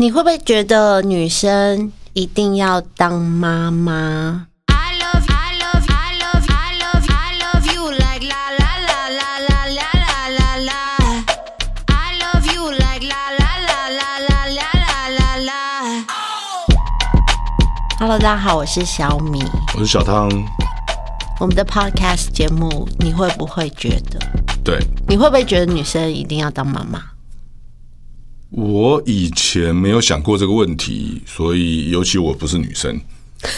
你会不会觉得女生一定要当妈妈 i love i love i love i love i love you like la la la la la la la la i love you like la la la la la la la la hello 大家好我是小米我是小汤我们的 podcast 节目你会不会觉得对你会不会觉得女生一定要当妈妈我以前没有想过这个问题，所以尤其我不是女生，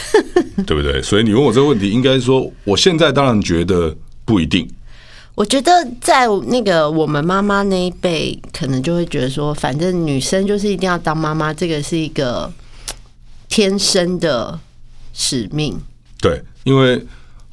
对不对？所以你问我这个问题，应该说，我现在当然觉得不一定，我觉得在那个我们妈妈那一辈，可能就会觉得说，反正女生就是一定要当妈妈，这个是一个天生的使命。对，因为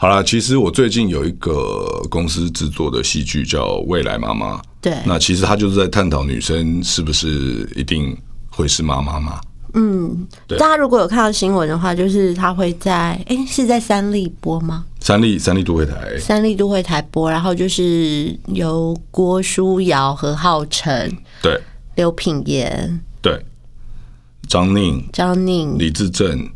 好了，其实我最近有一个公司制作的戏剧叫《未来妈妈》，对，那其实他就是在探讨女生是不是一定会是妈妈嘛？嗯大家如果有看到新闻的话，就是他会在哎、是在三立播吗？三立三立都会台，三立都会台播，然后就是由郭书瑶、何浩晨、对。刘品言、对，张宁、张宁，李志正，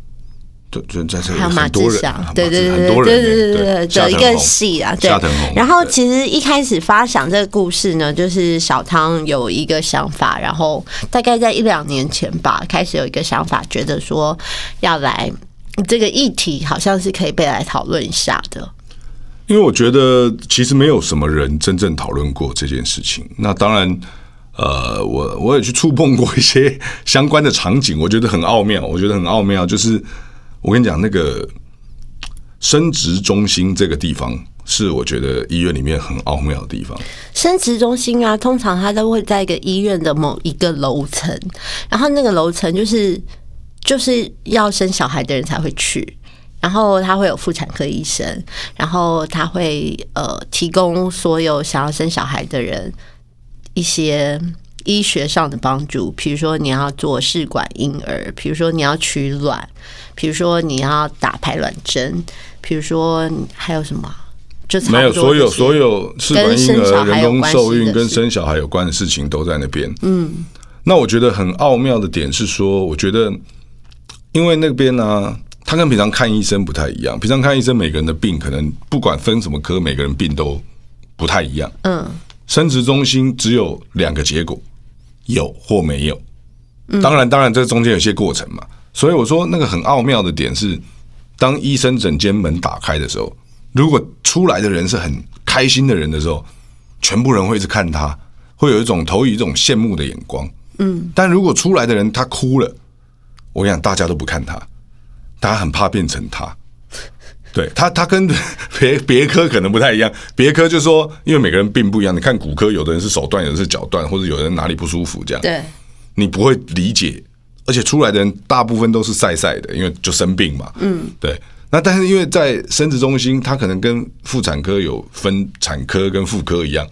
对，就在这里还有马很多人，志祥啊，对对对对对对对一个戏啊，对。然后其实一开始发想这个故事呢，就是小汤有一个想法，然后大概在一两年前吧，开始有一个想法，觉得说要来这个议题好像是可以被来讨论一下的。因为我觉得其实没有什么人真正讨论过这件事情。那当然，呃，我我也去触碰过一些相关的场景，我觉得很奥妙。我觉得很奥妙，就是我跟你讲，那个生殖中心这个地方，是我觉得医院里面很奥妙的地方。生殖中心啊，通常它都会在一个医院的某一个楼层，然后那个楼层就是就是要生小孩的人才会去，然后他会有妇产科医生，然后他会呃提供所有想要生小孩的人一些。医学上的帮助，比如说你要做试管婴儿，比如说你要取卵，比如说你要打排卵针，比如说还有什么？就是没有，所有所有试管婴儿、人工受孕跟生小孩有关的事情都在那边。嗯，那我觉得很奥妙的点是说，我觉得因为那边呢、他跟平常看医生不太一样。平常看医生，每个人的病可能不管分什么科，每个人病都不太一样。嗯，生殖中心只有两个结果，有或没有。当然，当然，这中间有些过程嘛。所以我说，那个很奥妙的点是，当医生诊间门打开的时候，如果出来的人是很开心的人的时候，全部人会一直看他，会有一种投以一种羡慕的眼光。嗯，但如果出来的人他哭了，我跟你讲，大家都不看他，大家很怕变成他。对他，他跟别别科可能不太一样。别科就说，因为每个人病不一样，你看骨科，有的人是手断，有的是脚断，或者有人哪里不舒服，这样对，你不会理解。而且出来的人大部分都是晒晒的，因为就生病嘛。嗯，对。那但是因为在生殖中心，他可能跟妇产科有分产科跟妇科一样，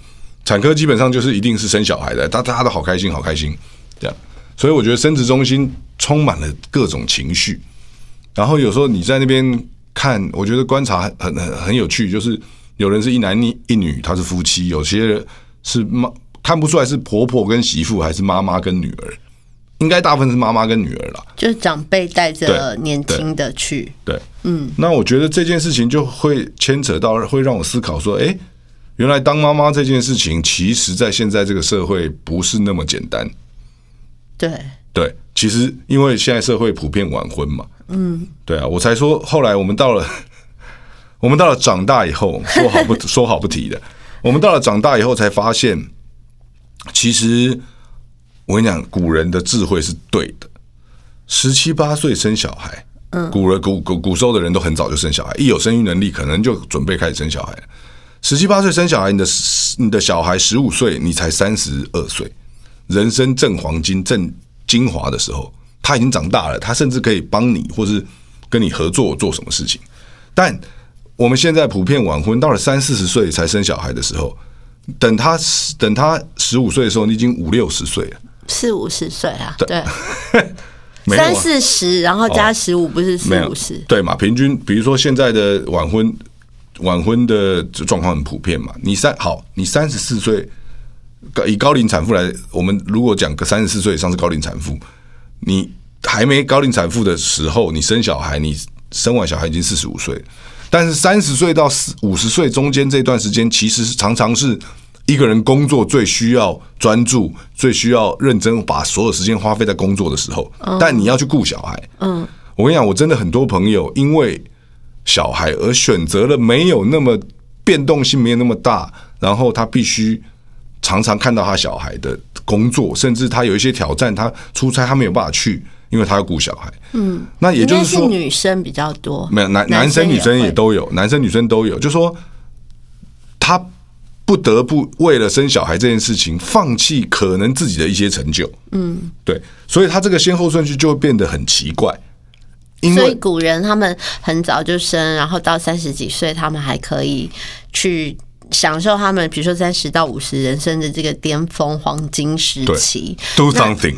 产科基本上就是一定是生小孩的，大大家都好开心，好开心这样。所以我觉得生殖中心充满了各种情绪。然后有时候你在那边看，我觉得观察很很很很有趣，就是有人是一男一一女，他是夫妻；有些人是妈看不出来是婆婆跟媳妇，还是妈妈跟女儿。应该大部分是妈妈跟女儿啦。就是长辈带着年轻的去，对，嗯，那我觉得这件事情就会牵扯到，会让我思考说，哎，原来当妈妈这件事情，其实在现在这个社会不是那么简单。对，对，其实因为现在社会普遍晚婚嘛，嗯，对啊，我才说后来我们到了，我们到了长大以后，说好不说好不提的，我们到了长大以后才发现，其实我跟你讲，古人的智慧是对的，十七八岁生小孩，嗯，古人古古古时候的人都很早就生小孩，一有生育能力，可能就准备开始生小孩。十七八岁生小孩，你的你的小孩十五岁，你才三十二岁，人生正黄金、正精华的时候，他已经长大了，他甚至可以帮你，或是跟你合作做什么事情。但我们现在普遍晚婚，到了三四十岁才生小孩的时候，等他等他十五岁的时候，你已经五六十岁了，四五十岁啊，对，啊三四十，然后加十五，不是四五十，对嘛？平均，比如说现在的晚婚，晚婚的状况很普遍嘛。你三好，你三十四岁，以高龄产妇来，我们如果讲个三十四岁以上是高龄产妇，你还没高龄产妇的时候，你生小孩，你生完小孩已经四十五岁，但是三十岁到四五十岁中间这段时间，其实是常常是一个人工作最需要专注、最需要认真，把所有时间花费在工作的时候。但你要去顾小孩，嗯，我跟你讲，我真的很多朋友因为小孩而选择了没有那么变动性没有那么大，然后他必须常常看到他小孩的工作，甚至他有一些挑战，他出差他没有办法去，因为他要顾小孩。嗯，那也就是说，女生比较多，没有男男生女生也都有，男生女生都有，就说他不得不为了生小孩这件事情，放弃可能自己的一些成就。嗯，对，所以他这个先后顺序就会变得很奇怪，因所以为古人他们很早就生，然后到三十几岁，他们还可以去享受他们，比如说三十到五十人生的这个巅峰黄金时期。do something，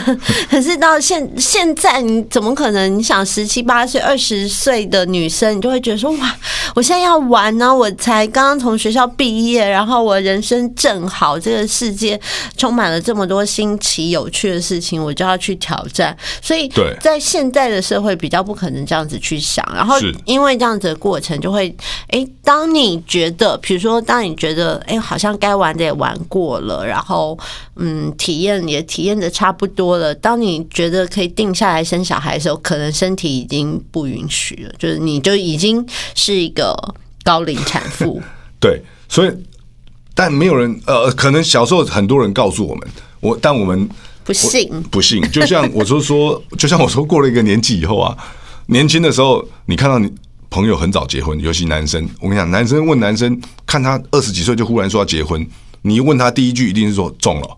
可是到现现在，你怎么可能？你想十七八岁、二十岁的女生，你就会觉得说哇，我现在要玩呢、我才刚刚从学校毕业，然后我人生正好，这个世界充满了这么多新奇有趣的事情，我就要去挑战。所以在现在的社会比较不可能这样子去想，然后因为这样子的过程，就会哎，当你觉得，比如说，当你觉得哎，好像该玩的也玩过了，然后嗯，体验也体验的差不多了，当你觉得可以定下来生小孩的时候，可能身体已经不允许了，就是你就已经是一个高龄产妇。对，所以但没有人呃，可能小时候很多人告诉我们，我但我们不信，不信，就像我说说，就像我说过了一个年纪以后啊，年轻的时候，你看到你朋友很早结婚，尤其男生，我跟你讲，男生问男生，看他二十几岁就忽然说要结婚，你一问他第一句一定是说中了，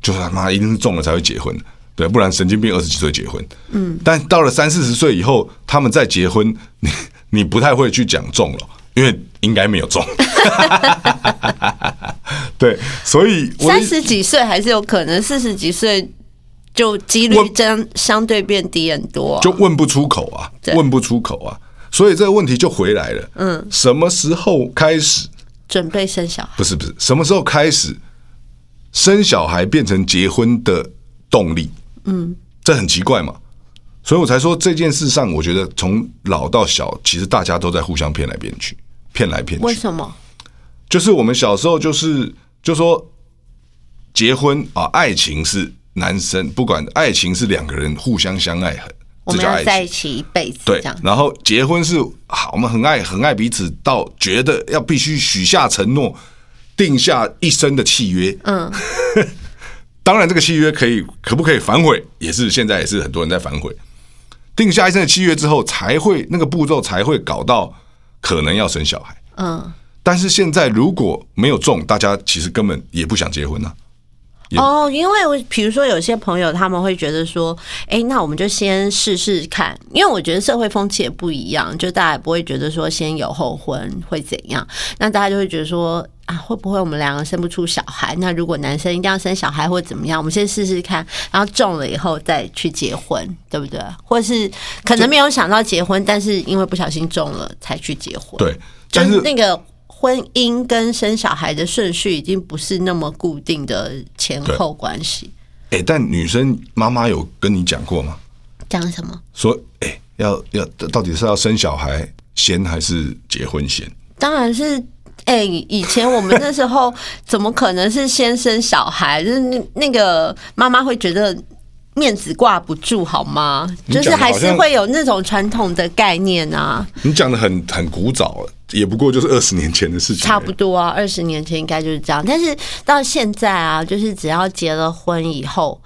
就是他妈一定是中了才会结婚，对，不然神经病二十几岁结婚，嗯，但到了三四十岁以后，他们再结婚，你你不太会去讲中了，因为应该没有中，对，所以三十几岁还是有可能，四十几岁就几率我真相对变低很多啊、就问不出口啊对，问不出口啊，所以这个问题就回来了。嗯，什么时候开始？准备生小孩。不是不是，什么时候开始生小孩变成结婚的动力？嗯，这很奇怪嘛。所以我才说这件事上，我觉得从老到小，其实大家都在互相骗来骗去，骗来骗去。为什么？就是我们小时候就是就说结婚啊，爱情是男生不管爱情是两个人互相相爱，很我们这叫爱情要在一。起一辈子，对，然后结婚是好，我们很爱很爱彼此，到觉得要必须许下承诺，定下一生的契约。嗯，当然这个契约可以可不可以反悔，也是现在也是很多人在反悔。定下一生的契约之后，才会那个步骤才会搞到可能要生小孩。嗯，但是现在如果没有中，大家其实根本也不想结婚啊。也哦，因为我比如说有些朋友他们会觉得说，哎，那我们就先试试看，因为我觉得社会风气也不一样，就大家也不会觉得说先有后婚会怎样，那大家就会觉得说啊，会不会我们两个生不出小孩？那如果男生一定要生小孩或怎么样，我们先试试看，然后中了以后再去结婚，对不对？或是可能没有想到结婚，但是因为不小心中了才去结婚，对，就但是那个婚姻跟生小孩的顺序已经不是那么固定的前后关系。哎、但女生妈妈有跟你讲过吗？讲什么？说，哎、要要到底是要生小孩先还是结婚先？当然是。哎、以前我们那时候 怎么可能是先生小孩？就是那那个妈妈会觉得面子挂不住，好吗？就是还是会有那种传统的概念啊，你讲的很很古早，也不过就是二十年前的事情。差不多啊，二十年前应该就是这样。但是到现在啊，就是只要结了婚以后，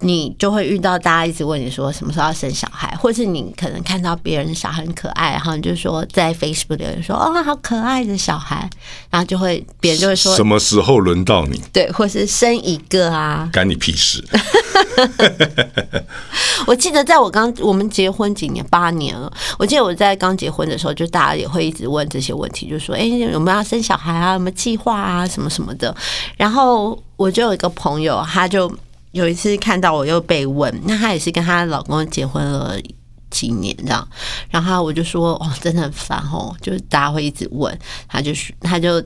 你就会遇到大家一直问你说什么时候要生小孩，或是你可能看到别人小孩很可爱，然后你就说在 Facebook 留言说哦好可爱的小孩，然后就会别人就会说什么时候轮到你？对，或是生一个啊。干你屁事！我记得在我刚我们结婚几年，八年了。我记得我在刚结婚的时候，就大家也会一直问这些问题，就说：“哎、有没有要生小孩啊？有没有计划啊？什么什么的。”然后我就有一个朋友，他就有一次看到我又被问，那她也是跟她老公结婚了。几年这样，然后我就说哦，真的很烦哦，就是大家会一直问，他就是他就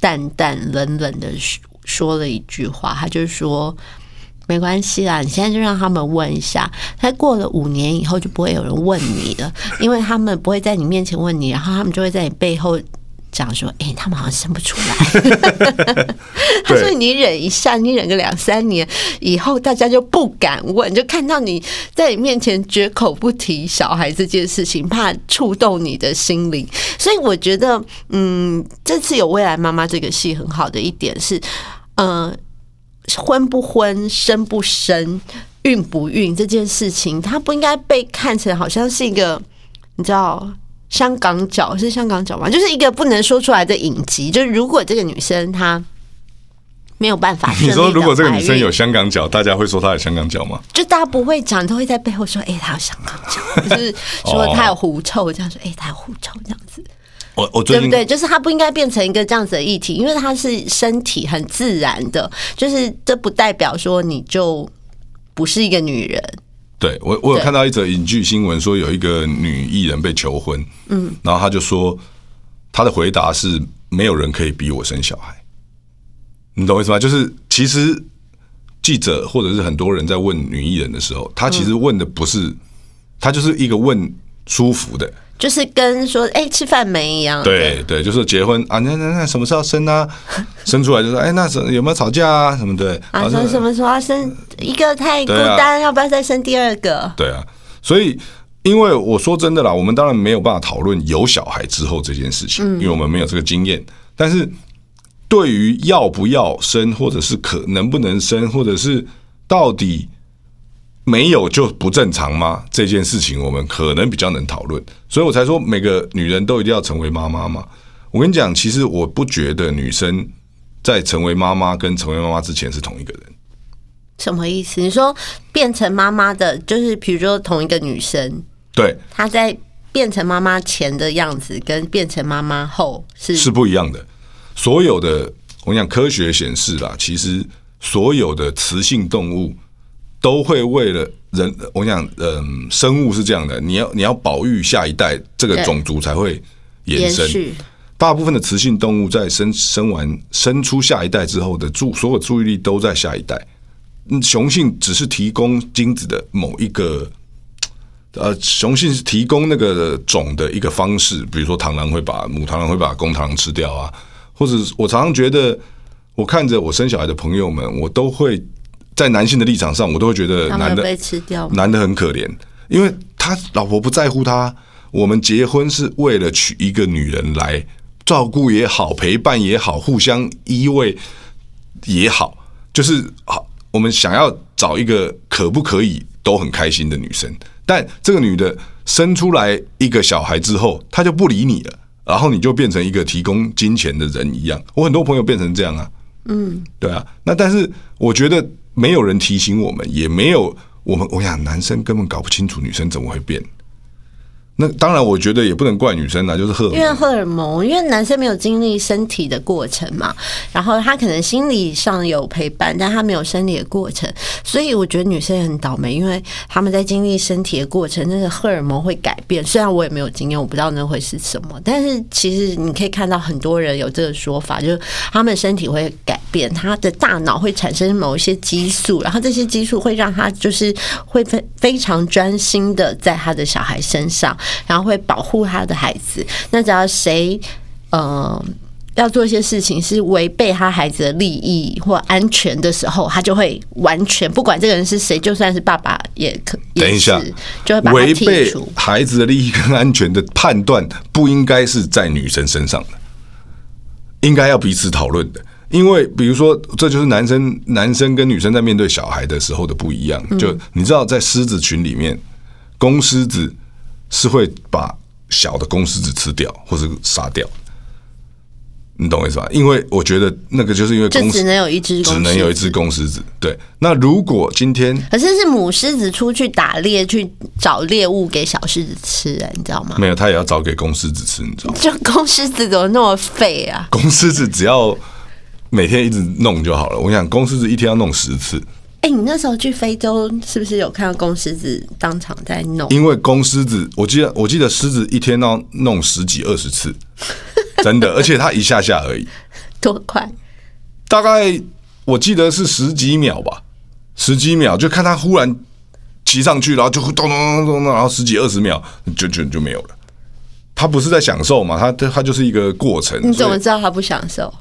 淡淡冷冷的说说了一句话，他就说没关系啦，你现在就让他们问一下，他过了五年以后就不会有人问你了，因为他们不会在你面前问你，然后他们就会在你背后。讲说，哎、他们好像生不出来。他说：“你忍一下，你忍个两三年以后，大家就不敢问，就看到你在你面前绝口不提小孩这件事情，怕触动你的心灵。所以我觉得，嗯，这次有《未来妈妈》这个戏很好的一点是，呃，婚不婚、生不生、孕不孕这件事情，它不应该被看成好像是一个，你知道。香港脚是香港脚吗？就是一个不能说出来的隐疾。就是如果这个女生她没有办法，你说如果这个女生有，香港脚，大家会说她有香港脚吗？就大家不会讲，都会在背后说：“哎、她有香港脚。”就是说她有狐臭，这样说：“哎、她有狐臭。”这样子，对不对？就是她不应该变成一个这样子的议题，因为她是身体很自然的，就是这不代表说你就不是一个女人。对我，我有看到一则影剧新闻，说有一个女艺人被求婚，嗯，然后她就说，她的回答是没有人可以逼我生小孩，你懂我意思吗？就是其实记者或者是很多人在问女艺人的时候，她其实问的不是，她就是一个问舒服的，就是跟说“哎、吃饭没”一样，对对，就是结婚啊，那那那什么时候生啊？生出来就说，哎，那什有没有吵架啊？什么的啊，说什么时候要生一个太孤单，要不要再生第二个？对啊，所以因为我说真的啦，我们当然没有办法讨论有小孩之后这件事情，因为我们没有这个经验。但是对于要不要生，或者是可能不能生，或者是到底没有就不正常吗？这件事情我们可能比较能讨论，所以我才说每个女人都一定要成为妈妈嘛。我跟你讲，其实我不觉得女生在成为妈妈跟成为妈妈之前是同一个人。什么意思？你说变成妈妈的，就是比如说同一个女生，对，她在变成妈妈前的样子，跟变成妈妈后是是不一样的。所有的，我讲科学显示啦，其实所有的雌性动物都会为了人，我想，嗯，生物是这样的，你要你要保育下一代，这个种族才会延伸。延。大部分的雌性动物在生生完生出下一代之后的注所有注意力都在下一代，嗯，雄性只是提供精子的某一个。呃，雄性是提供那个种的一个方式，比如说螳螂会把母螳螂会把公螳螂吃掉啊，或者我常常觉得，我看着我生小孩的朋友们，我都会在男性的立场上，我都会觉得男的？男的很可怜，因为他老婆不在乎他。我们结婚是为了娶一个女人来照顾也好，陪伴也好，互相依偎也好，就是好，我们想要找一个可不可以都很开心的女生。但这个女的生出来一个小孩之后，她就不理你了，然后你就变成一个提供金钱的人一样。我很多朋友变成这样啊，嗯，对啊。那但是我觉得没有人提醒我们，也没有我们，我想男生根本搞不清楚女生怎么会变。那当然，我觉得也不能怪女生啦，就是荷。因为荷尔蒙，因为男生没有经历身体的过程嘛，然后他可能心理上有陪伴，但他没有生理的过程，所以我觉得女生也很倒霉，因为他们在经历身体的过程，那个荷尔蒙会改变。虽然我也没有经验，我不知道那会是什么，但是其实你可以看到很多人有这个说法，就是他们身体会改变，他的大脑会产生某一些激素，然后这些激素会让他就是会非非常专心的在他的小孩身上，然后会保护他的孩子。那只要谁呃要做一些事情是违背他孩子的利益或安全的时候，他就会完全不管这个人是谁，就算是爸爸也可也等一下是就会违背。孩子的利益跟安全的判断，不应该是在女生身上的，应该要彼此讨论的。因为比如说，这就是男生男生跟女生在面对小孩的时候的不一样。就你知道，在狮子群里面，公狮子是会把小的公狮子吃掉或者杀掉。你懂我意思吧？因为我觉得那个就是因为公就只能有一只公狮子只能有一只公狮子。对，那如果今天可是是母狮子出去打猎去找猎物给小狮子吃、哎，你知道吗？没有，它也要找给公狮子吃，你知道吗？就公狮子怎么那么废啊？公狮子只要每天一直弄就好了。我想公狮子一天要弄十次，哎、你那时候去非洲是不是有看到公狮子当场在弄？因为公狮子，我记得我记得狮子一天要弄十几二十次，真的，而且它一下下而已，多快？大概我记得是十几秒吧，十几秒，就看它忽然骑上去，然后就咚咚咚咚咚，然后十几二十秒就就就没有了。他不是在享受嘛？他他他就是一个过程。你怎么知道他不享受？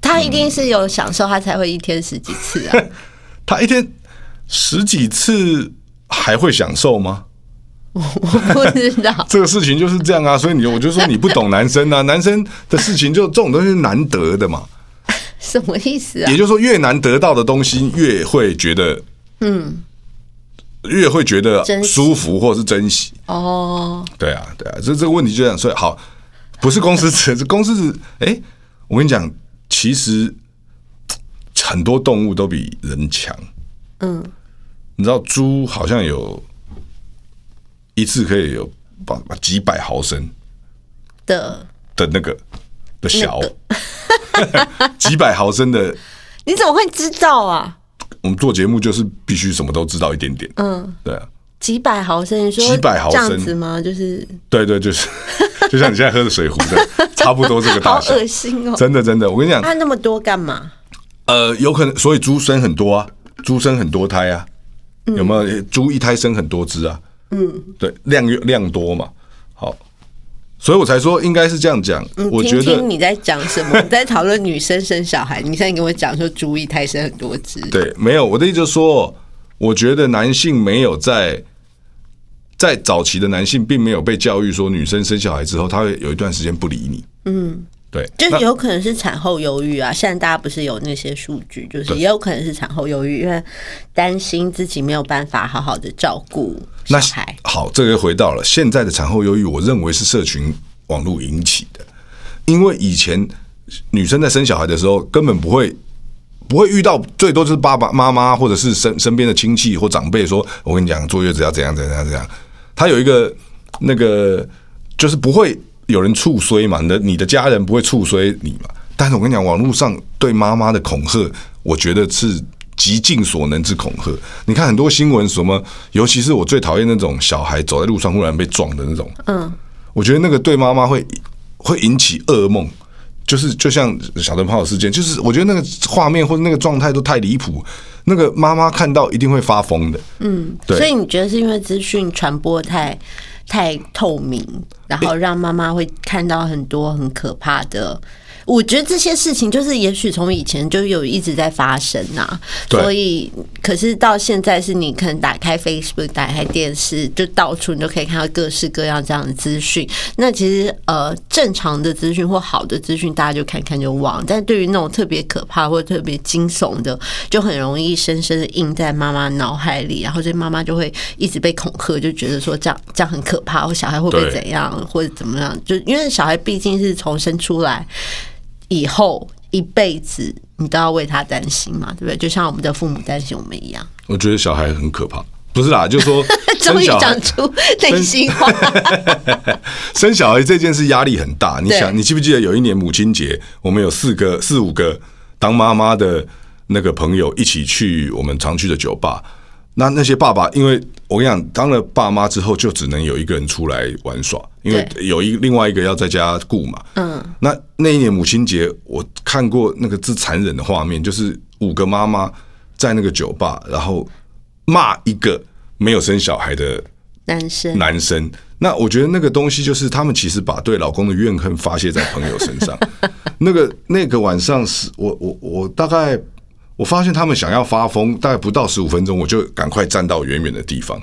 他一定是有享受，他才会一天十几次啊。他一天十几次还会享受吗？我不知道，这个事情就是这样啊，所以你我就说你不懂男生啊，男生的事情就这种东西是难得的嘛。什么意思啊也？就是说，越难得到的东西，越会觉得，嗯，越会觉得舒服或是珍惜。哦，对啊，对啊，这这个问题就这样。所以好，不是公司指，是公司是，哎，我跟你讲，其实很多动物都比人强。嗯，你知道猪好像有一次可以有把把几百毫升的，的那个的小那，几百毫升的。你怎么会知道啊？我们做节目就是必须什么都知道一点点。嗯，对啊，几百毫升，你说几百毫升吗？就是对对，就是 就像你现在喝的水壶的，差不多这个大小。恶心哦！真的真的，我跟你讲，按那么多干嘛？呃，有可能，所以猪生很多啊，猪生很多胎啊，有没有？猪一胎生很多只啊，嗯，对，量越量多嘛，好，所以我才说应该是这样讲。我觉得听听你在讲什么？你在讨论女生生小孩，你现在跟我讲说猪一胎生很多只，对，没有我的意思就是说，我觉得男性没有在在早期的男性并没有被教育说，女生生小孩之后，他会有一段时间不理你。嗯，对，那就有可能是产后忧郁啊。现在大家不是有那些数据，就是也有可能是产后忧郁，因为担心自己没有办法好好的照顾小那孩。好，这个又回到了现在的产后忧郁，我认为是社群网络引起的，因为以前女生在生小孩的时候根本不会。不会遇到，最多就是爸爸妈妈或者是身身边的亲戚或长辈说：“我跟你讲，坐月子要怎样怎样怎样。”他有一个那个，就是不会有人触衰嘛，你的你的家人不会触衰你嘛。但是我跟你讲，网络上对妈妈的恐吓，我觉得是极尽所能之恐吓。你看很多新闻，什么，尤其是我最讨厌那种小孩走在路上忽然被撞的那种，嗯，我觉得那个对妈妈会会引起噩梦，就是就像小灯泡事件，就是我觉得那个画面或者那个状态都太离谱，那个妈妈看到一定会发疯的。嗯，对。所以你觉得是因为资讯传播太太透明，然后让妈妈会看到很多很可怕的。我觉得这些事情就是，也许从以前就有一直在发生呐、对所以可是到现在是你可能打开 Facebook、打开电视，就到处你都可以看到各式各样这样的资讯。那其实呃，正常的资讯或好的资讯，大家就看看就忘。但对于那种特别可怕或者特别惊悚的，就很容易深深的印在妈妈脑海里，然后这妈妈就会一直被恐吓，就觉得说这样这样很可怕，或小孩会不会怎样，或者怎么样？就因为小孩毕竟是从生出来以后一辈子，你都要为他担心嘛，对不对？就像我们的父母担心我们一样。我觉得小孩很可怕，不是啦，就是说 终于讲出内心话，生小孩这件事压力很大。你想，你记不记得有一年母亲节，我们有四个、四五个当妈妈的那个朋友一起去我们常去的酒吧。那那些爸爸，因为我跟你讲，当了爸妈之后，就只能有一个人出来玩耍，因为有一另外一个要在家顾嘛。嗯，那那一年母亲节，我看过那个最残忍的画面，就是五个妈妈在那个酒吧，然后骂一个没有生小孩的男生男生。那我觉得那个东西就是他们其实把对老公的怨恨发泄在朋友身上。那个那个晚上是我我我大概我发现他们想要发疯，大概不到十五分钟，我就赶快站到远远的地方。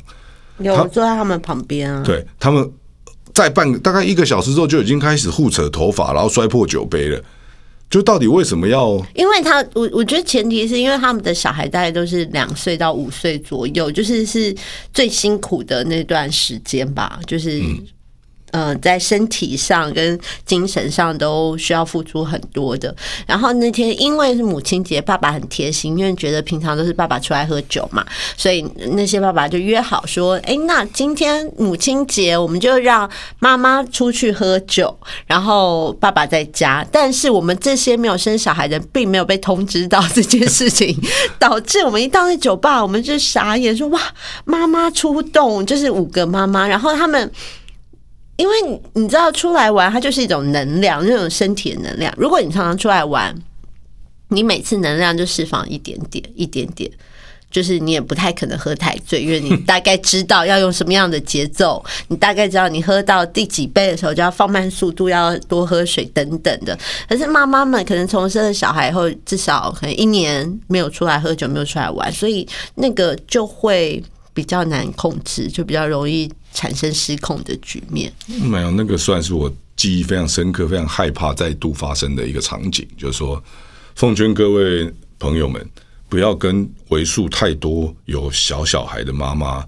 有坐在他们旁边啊。对他们在半个大概一个小时之后就已经开始互扯头发，然后摔破酒杯了。就到底为什么要？因为他，我我觉得前提是因为他们的小孩大概都是两岁到五岁左右，就是是最辛苦的那段时间吧，就是。呃，在身体上跟精神上都需要付出很多的。然后那天因为是母亲节，爸爸很贴心，因为觉得平常都是爸爸出来喝酒嘛，所以那些爸爸就约好说：“哎，那今天母亲节我们就让妈妈出去喝酒，然后爸爸在家。但是我们这些没有生小孩的，并没有被通知到这件事情，导致我们一到那酒吧，我们就傻眼，说哇，妈妈出动，就是五个妈妈，然后他们。因为你知道，出来玩它就是一种能量，那种身体的能量。如果你常常出来玩，你每次能量就释放一点点、一点点，就是你也不太可能喝太醉，因为你大概知道要用什么样的节奏，你大概知道你喝到第几杯的时候就要放慢速度，要多喝水等等的。可是妈妈们可能从生了小孩后，至少可能一年没有出来喝酒，没有出来玩，所以那个就会比较难控制，就比较容易产生失控的局面。没有那个算是我记忆非常深刻、非常害怕再度发生的一个场景，就是说，奉劝各位朋友们不要跟为数太多有小小孩的妈妈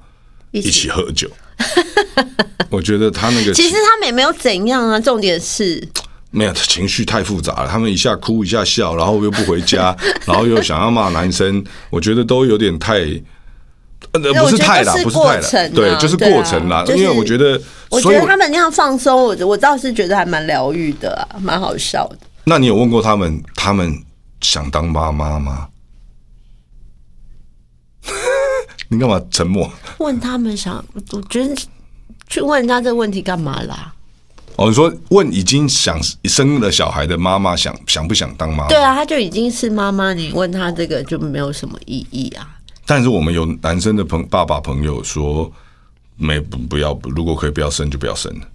一起喝酒。我觉得他那个其实他们也没有怎样啊，重点是 没有情绪太复杂了，他们一下哭一下笑，然后又不回家，然后又想要骂男生，我觉得都有点太。呃，不是太啦，觉得是不是太啦，对，就是过程啦。因为我觉得，我觉得他们那样放松，我我倒是觉得还蛮疗愈的、啊，蛮好笑的。那你有问过他们，他们想当妈妈吗？你干嘛沉默？问他们想，我觉得去问人家这个问题干嘛啦？哦，你说问已经想生了小孩的妈妈想想不想当妈妈？对啊，他就已经是妈妈，你问他这个就没有什么意义啊。但是我们有男生的朋爸爸朋友说，没不不要，如果可以不要生就不要生了，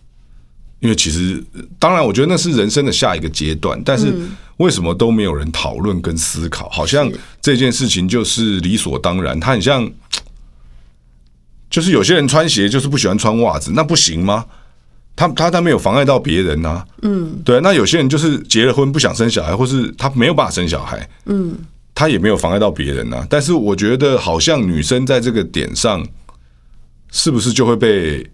因为其实当然，我觉得那是人生的下一个阶段，但是为什么都没有人讨论跟思考？好像这件事情就是理所当然，它很像，就是有些人穿鞋就是不喜欢穿袜子，那不行吗？他他他没有妨碍到别人呐、嗯，对。那有些人就是结了婚不想生小孩，或是他没有办法生小孩，嗯，他也没有妨碍到别人呐、但是我觉得好像女生在这个点上，是不是就会被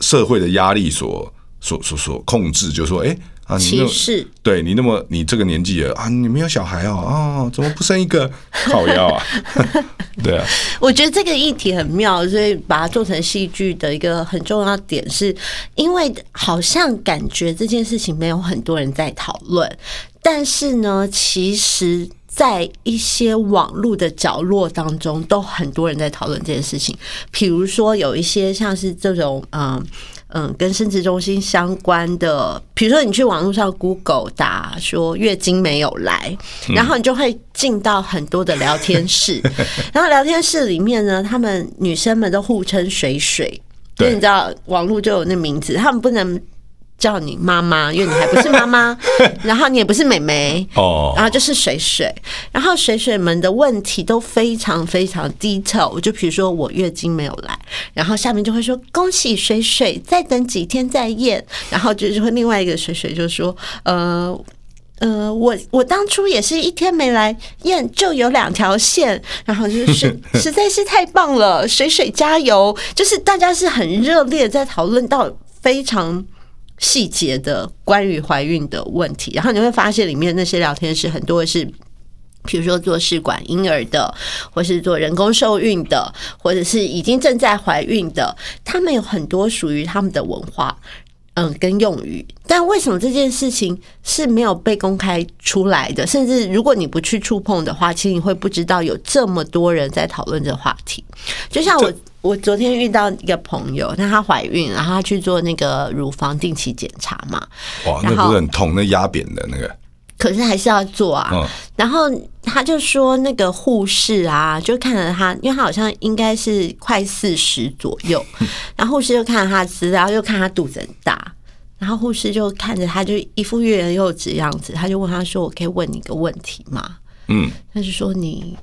社会的压力所所所所控制？就说，哎、啊，你那么歧视对你那么你这个年纪了啊，你没有小孩哦，哦，怎么不生一个？靠腰啊，对啊，我觉得这个议题很妙，所以把它做成戏剧的一个很重要点是，因为好像感觉这件事情没有很多人在讨论，但是呢，其实。在一些网络的角落当中，都很多人在讨论这件事情。比如说，有一些像是这种嗯嗯跟生殖中心相关的，比如说你去网络上 Google 打说月经没有来，然后你就会进到很多的聊天室，然后聊天室里面呢，他们女生们都互称水水，因对为你知道网络就有那名字，他们不能。叫你妈妈，因为你还不是妈妈，然后你也不是妹妹，哦然后就是水水，然后水水们的问题都非常非常 detail。就比如说我月经没有来，然后下面就会说恭喜水水，再等几天再验，然后就是会另外一个水水就说呃。呃，我我当初也是一天没来验就有两条线，然后就是 实在是太棒了，水水加油！就是大家是很热烈在讨论到非常细节的关于怀孕的问题，然后你会发现里面那些聊天室很多是。比如说做试管婴儿的，或是做人工受孕的，或者是已经正在怀孕的，他们有很多属于他们的文化，嗯，跟用语。但为什么这件事情是没有被公开出来的？甚至如果你不去触碰的话，其实你会不知道有这么多人在讨论这话题。就像我，我昨天遇到一个朋友，那她怀孕，然后她去做那个乳房定期检查嘛，哇，那然后不是很痛，那压扁的那个，可是还是要做啊。嗯。然后她就说，那个护士啊，就看着她，因为她好像应该是快四十左右，然后护士就看着他的资料，又看她肚子很大，然后护士就看着他，就一副欲言又止的样子，他就问他说：“我可以问你一个问题吗？嗯？”他就说：“你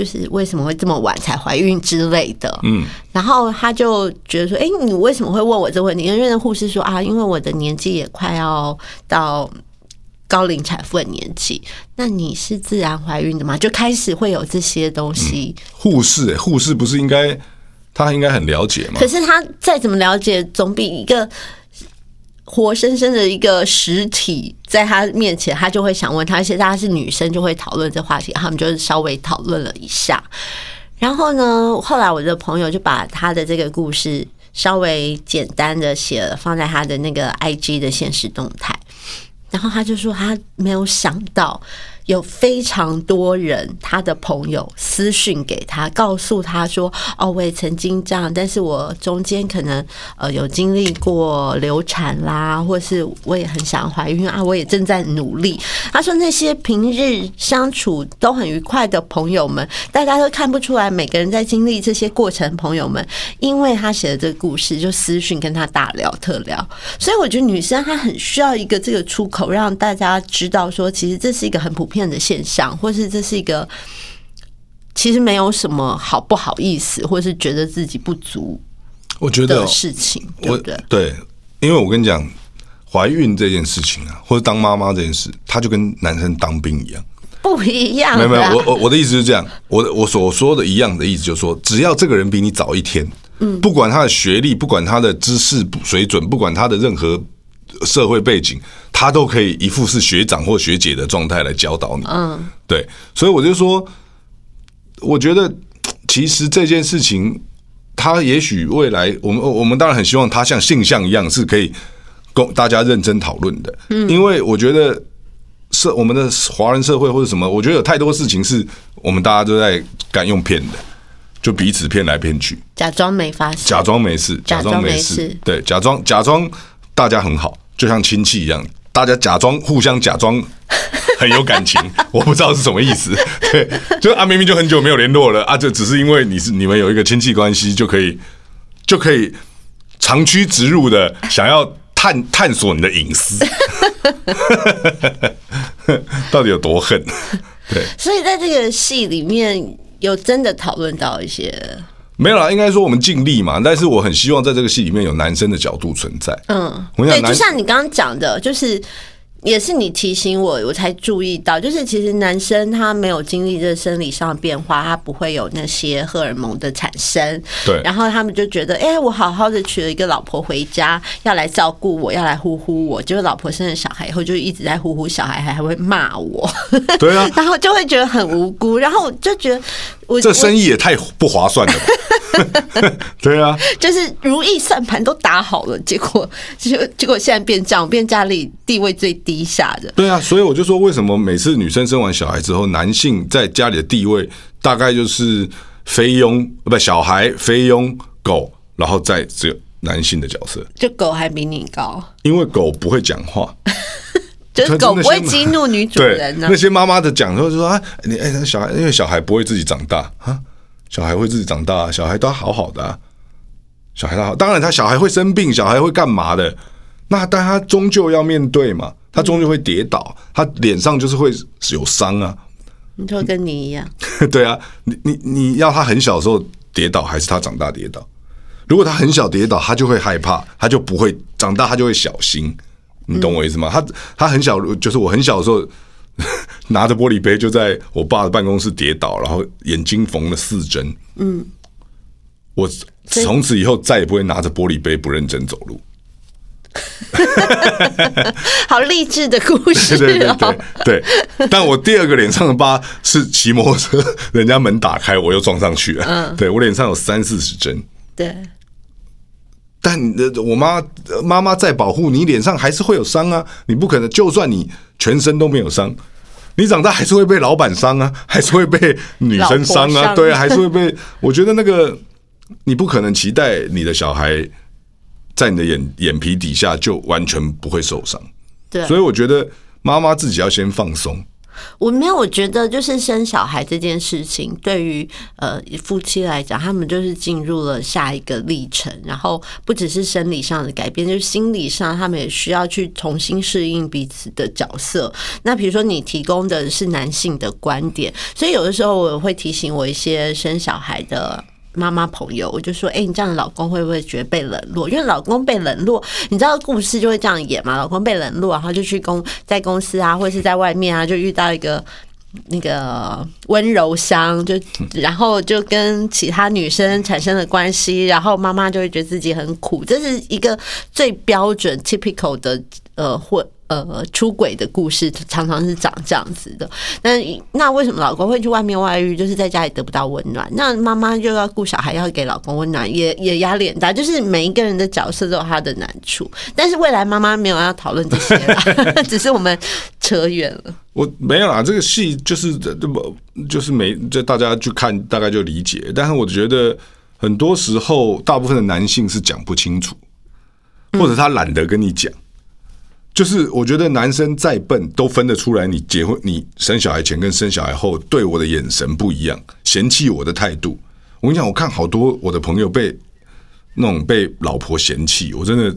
就是为什么会这么晚才怀孕之类的？”嗯，然后他就觉得说：“哎、你为什么会问我这个问题？”因为那护士说：“啊，因为我的年纪也快要到高龄产妇的年纪，那你是自然怀孕的吗？”就开始会有这些东西。护士、欸，护士不是应该他应该很了解吗可？是他再怎么了解，总比一个活生生的一个实体在他面前，他就会想问他。而且大家是女生，就会讨论这话题，他们就稍微讨论了一下。然后呢，后来我的朋友就把他的这个故事稍微简单的写了，放在他的那个 IG 的现实动态。然后他就说，他没有想到有非常多人，他的朋友私讯给他，告诉他说：“哦，我也曾经这样，但是我中间可能呃有经历过流产啦，或是我也很想怀孕啊，我也正在努力。”他说：“那些平日相处都很愉快的朋友们，大家都看不出来每个人在经历这些过程。朋友们，因为他写的这个故事，就私讯跟他大聊特聊，所以我觉得女生她很需要一个这个出口，让大家知道说，其实这是一个很普遍的现象，或是这是一个其实没有什么好不好意思，或是觉得自己不足我觉得事情，对我不对？对，因为我跟你讲，怀孕这件事情啊，或者当妈妈这件事，它就跟男生当兵一样。不一样没有没有，我我我的意思是这样，我的我所说的一样的意思就是说，只要这个人比你早一天，嗯，不管他的学历，不管他的知识水准，不管他的任何社会背景，他都可以一副是学长或学姐的状态来教导你。嗯，对，所以我就说，我觉得其实这件事情，他也许未来，我们我们当然很希望他像性向一样是可以供大家认真讨论的，嗯，因为我觉得。社我们的华人社会或者什么，我觉得有太多事情是我们大家都在敢用骗的，就彼此骗来骗去，假装没发现，假装没事，假装没事，对，假装假装大家很好，就像亲戚一样，大家假装互相假装很有感情，我不知道是什么意思，对，就啊明明就很久没有联络了啊，就只是因为你是你们有一个亲戚关系，就可以就可以长驱直入的想要探探索你的隐私，到底有多恨？对，所以在这个戏里面有真的讨论到一些，没有啦，应该说我们尽力嘛，但是我很希望在这个戏里面有男生的角度存在。嗯，对，我想男就像你刚刚讲的，就是也是你提醒我，我才注意到，就是其实男生他没有经历这生理上的变化，他不会有那些荷尔蒙的产生。对然后他们就觉得，哎、我好好的娶了一个老婆回家，要来照顾我，要来呼呼我，结果老婆生了小孩以后，就一直在呼呼小孩，还还会骂我，对啊，然后就会觉得很无辜，然后我就觉得我这生意也太不划算了吧？对啊，就是如意算盘都打好了，结果结果结果现在变这样，变家里地位最低下的。对啊，所以我就说，为什么每次女生生完小孩之后，男性在家里的地位大概就是菲佣，呃不，小孩、菲佣、狗，然后再只有男性的角色，就狗还比你高，因为狗不会讲话。就是狗不会激怒女主人，呢、那些妈妈的讲说就说啊，你哎，那小孩因为小孩不会自己长大啊，小孩会自己长大啊，小孩都好好的、啊，小孩都好，当然他小孩会生病，小孩会干嘛的，那但他终究要面对嘛，他终究会跌倒，他脸上就是会有伤啊，你说跟你一样，对啊，你你你要他很小的时候跌倒，还是他长大跌倒？如果他很小跌倒，他就会害怕，他就不会长大，他就会小心。你懂我意思吗？他他很小，就是我很小的时候，拿着玻璃杯就在我爸的办公室跌倒，然后眼睛缝了四针。嗯，我从此以后再也不会拿着玻璃杯不认真走路。好励志的故事 对对。对对，但我第二个脸上的疤是骑摩托车，人家门打开，我又撞上去了。嗯，对我脸上有三四十针。对，但呃我妈呃妈妈在保护你，脸上还是会有伤啊！你不可能，就算你全身都没有伤，你长大还是会被老板伤啊，还是会被女生伤啊，对啊，还是会被。我觉得那个你不可能期待你的小孩在你的眼眼皮底下就完全不会受伤，对，所以我觉得妈妈自己要先放松。我没有，我觉得就是生小孩这件事情，对于呃夫妻来讲，他们就是进入了下一个历程，然后不只是生理上的改变，就是心理上，他们也需要去重新适应彼此的角色。那比如说你提供的是男性的观点，所以有的时候我会提醒我一些生小孩的。妈妈朋友，我就说，哎、你这样的老公会不会觉得被冷落？因为老公被冷落，你知道故事就会这样演嘛。老公被冷落，然后就去公在公司啊，或者是在外面啊，就遇到一个那个温柔乡，就然后就跟其他女生产生了关系，然后妈妈就会觉得自己很苦，这是一个最标准 typical 的呃婚呃出轨的故事，常常是长这样子的。那那为什么老公会去外面外遇？就是在家里得不到温暖，那妈妈就要顾小孩，要给老公温暖，也也压力很大。就是每一个人的角色都有他的难处，但是未来妈妈没有要讨论这些啦，只是我们扯远了。我没有啦，这个戏就是这么就是没就大家去看大概就理解，但是我觉得很多时候大部分的男性是讲不清楚，或者他懒得跟你讲。就是我觉得男生再笨都分得出来，你结婚你生小孩前跟生小孩后对我的眼神不一样，嫌弃我的态度。我跟你讲，我看好多我的朋友被那种被老婆嫌弃，我真的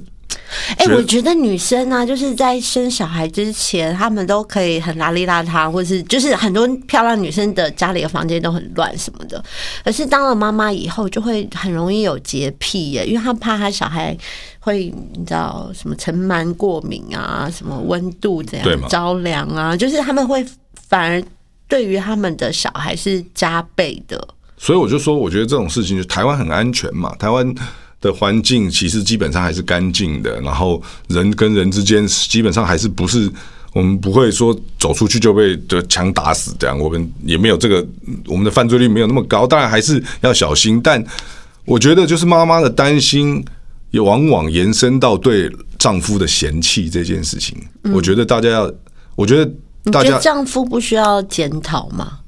哎、觉得我觉得女生呢、就是在生小孩之前，她们都可以很邋里邋遢，或是就是很多漂亮女生的家里的房间都很乱什么的。可是当了妈妈以后，就会很容易有洁癖耶，因为她怕她小孩会你知道什么尘螨过敏啊，什么温度怎样着凉啊，就是他们会反而对于他们的小孩是加倍的。所以我就说，我觉得这种事情，就台湾很安全嘛，台湾的环境其实基本上还是干净的，然后人跟人之间基本上还是不是我们不会说走出去就被的枪打死这样，我们也没有这个，我们的犯罪率没有那么高，当然还是要小心，但我觉得就是妈妈的担心。也往往延伸到对丈夫的嫌弃这件事情，我觉得大家要，我觉得大家你觉得丈夫不需要检讨吗？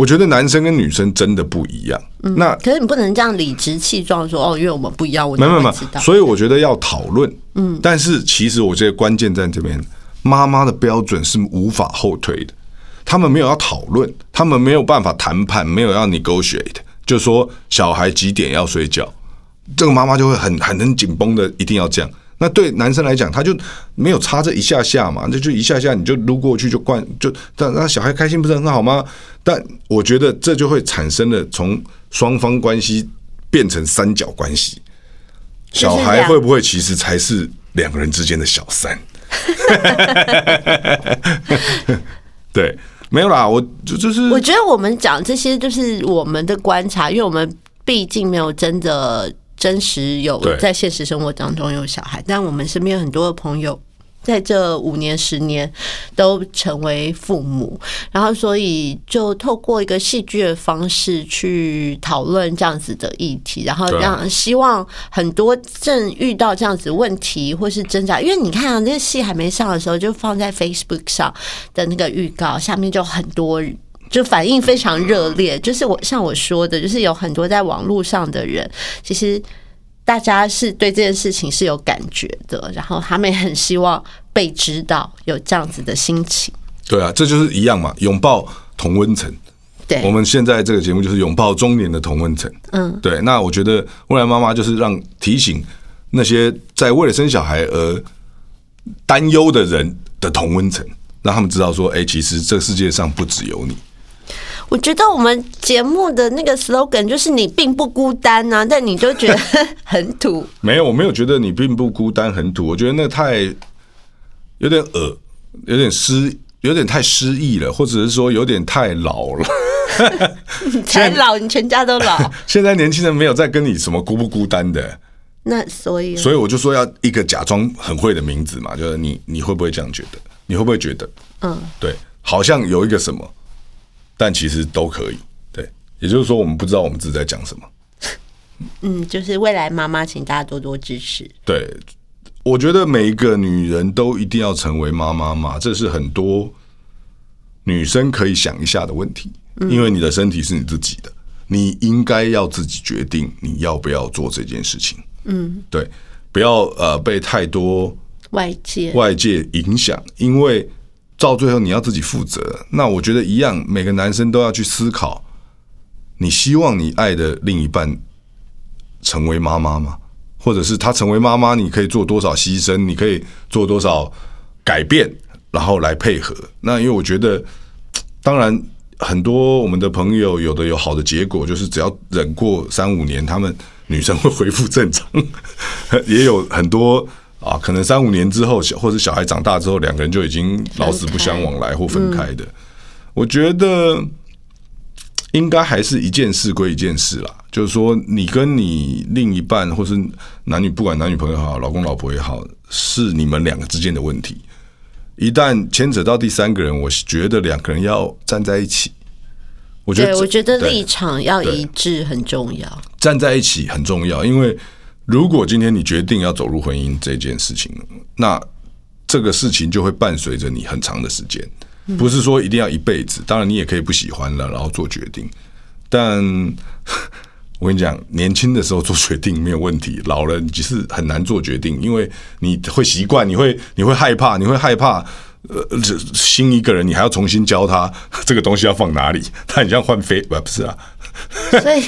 我觉得男生跟女生真的不一样。那可是你不能这样理直气壮说哦，因为我们不一样，我没有没有，所以我觉得要讨论。嗯，但是其实我觉得关键在这边，妈妈的标准是无法后退的。他们没有要讨论，他们没有办法谈判，没有要 negotiate，就说小孩几点要睡觉，这个妈妈就会很很很紧绷的，一定要这样。那对男生来讲，他就没有差这一下下嘛，那就一下下你就撸过去就灌就，但那小孩开心不是很好吗？但我觉得这就会产生了从双方关系变成三角关系，小孩两会不会其实才是两个人之间的小三？对，没有啦，我就就是我觉得我们讲这些就是我们的观察，因为我们毕竟没有真的真实有在现实生活当中有小孩，但我们身边很多的朋友。在这五年、十年都成为父母，然后所以就透过一个戏剧的方式去讨论这样子的议题，然后让希望很多正遇到这样子问题或是挣扎，因为你看啊，那个戏还没上的时候就放在 Facebook 上的那个预告下面就很多就反应非常热烈，就是我像我说的，就是有很多在网络上的人，其实大家是对这件事情是有感觉的，然后他们也很希望被知道有这样子的心情。对啊，这就是一样嘛，拥抱同温层。对，我们现在这个节目就是拥抱中年的同温层。嗯，对。那我觉得未来妈妈就是让提醒那些在为了生小孩而担忧的人的同温层，让他们知道说，哎、其实这个世界上不只有你。我觉得我们节目的那个 slogan 就是“你并不孤单”啊，但你就觉得 很土。没有，我没有觉得你并不孤单，很土。我觉得那太有点恶，有点失，有点太失意了，或者是说有点太老了。你才老，你全家都老，现在年轻人没有在跟你什么孤不孤单的，那所以所以我就说要一个假装很会的名字嘛，就是你你会不会这样觉得？你会不会觉得？嗯，对，好像有一个什么，但其实都可以。对，也就是说，我们不知道我们自己在讲什么。嗯，就是未来妈妈，请大家多多支持。对，我觉得每一个女人都一定要成为妈妈嘛，这是很多女生可以想一下的问题。因为你的身体是你自己的，你应该要自己决定你要不要做这件事情。嗯，对，不要呃被太多外界外界影响，因为到最后你要自己负责。那我觉得一样，每个男生都要去思考，你希望你爱的另一半成为妈妈吗？或者是她成为妈妈，你可以做多少牺牲？你可以做多少改变，然后来配合？那因为我觉得，当然很多我们的朋友有的有好的结果，就是只要忍过三五年，他们女生会恢复正常。也有很多啊，可能三五年之后，小或者小孩长大之后，两个人就已经老死不相往来或分开的。我觉得应该还是一件事归一件事啦，就是说你跟你另一半或是男女不管男女朋友也好，老公老婆也好，是你们两个之间的问题。一旦牵扯到第三个人，我觉得两个人要站在一起。我觉得我觉得立场要一致很重要。站在一起很重要，因为如果今天你决定要走入婚姻这件事情，那这个事情就会伴随着你很长的时间，不是说一定要一辈子。当然，你也可以不喜欢了，然后做决定。但 我跟你讲，年轻的时候做决定没有问题，老了你是很难做决定，因为你会习惯，你会你会害怕，你会害怕。呃，这新一个人，你还要重新教他 这个东西要放哪里，他很像换飞，不不是啊，所以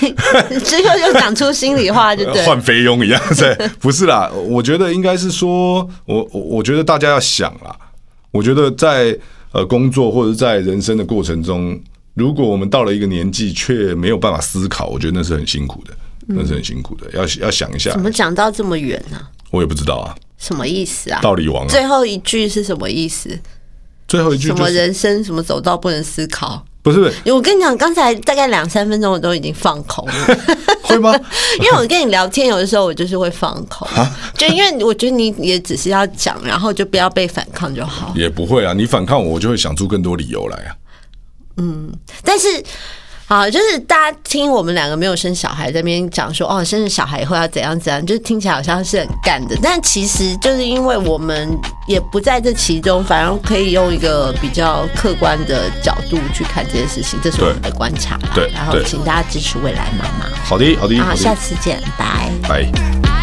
之后就讲出心里话，就对。换菲佣一样，对，不是啦。我觉得应该是说，我我我觉得大家要想啦。我觉得在呃工作或者在人生的过程中，如果我们到了一个年纪却没有办法思考，我觉得那是很辛苦的，那是很辛苦的。要要想一下怎，么讲到这么远呢、我也不知道啊。什么意思啊？道理王啊，最后一句是什么意思？最后一句什么人生什么走到不能思考？不是不是我跟你讲，刚才大概两三分钟我都已经放空了，会吗？因为我跟你聊天，有的时候我就是会放空，就因为我觉得你也只是要讲，然后就不要被反抗就好。也不会啊，你反抗我，我就会想出更多理由来啊。嗯但是，好，就是大家听我们两个没有生小孩在那边讲说，哦，生了小孩以后要怎样怎样，就是听起来好像是很干的，但其实就是因为我们也不在这其中，反而可以用一个比较客观的角度去看这件事情，这是我们的观察啦。对然后请大家支持未来妈妈。好的，好的，好，下，次见，拜。拜。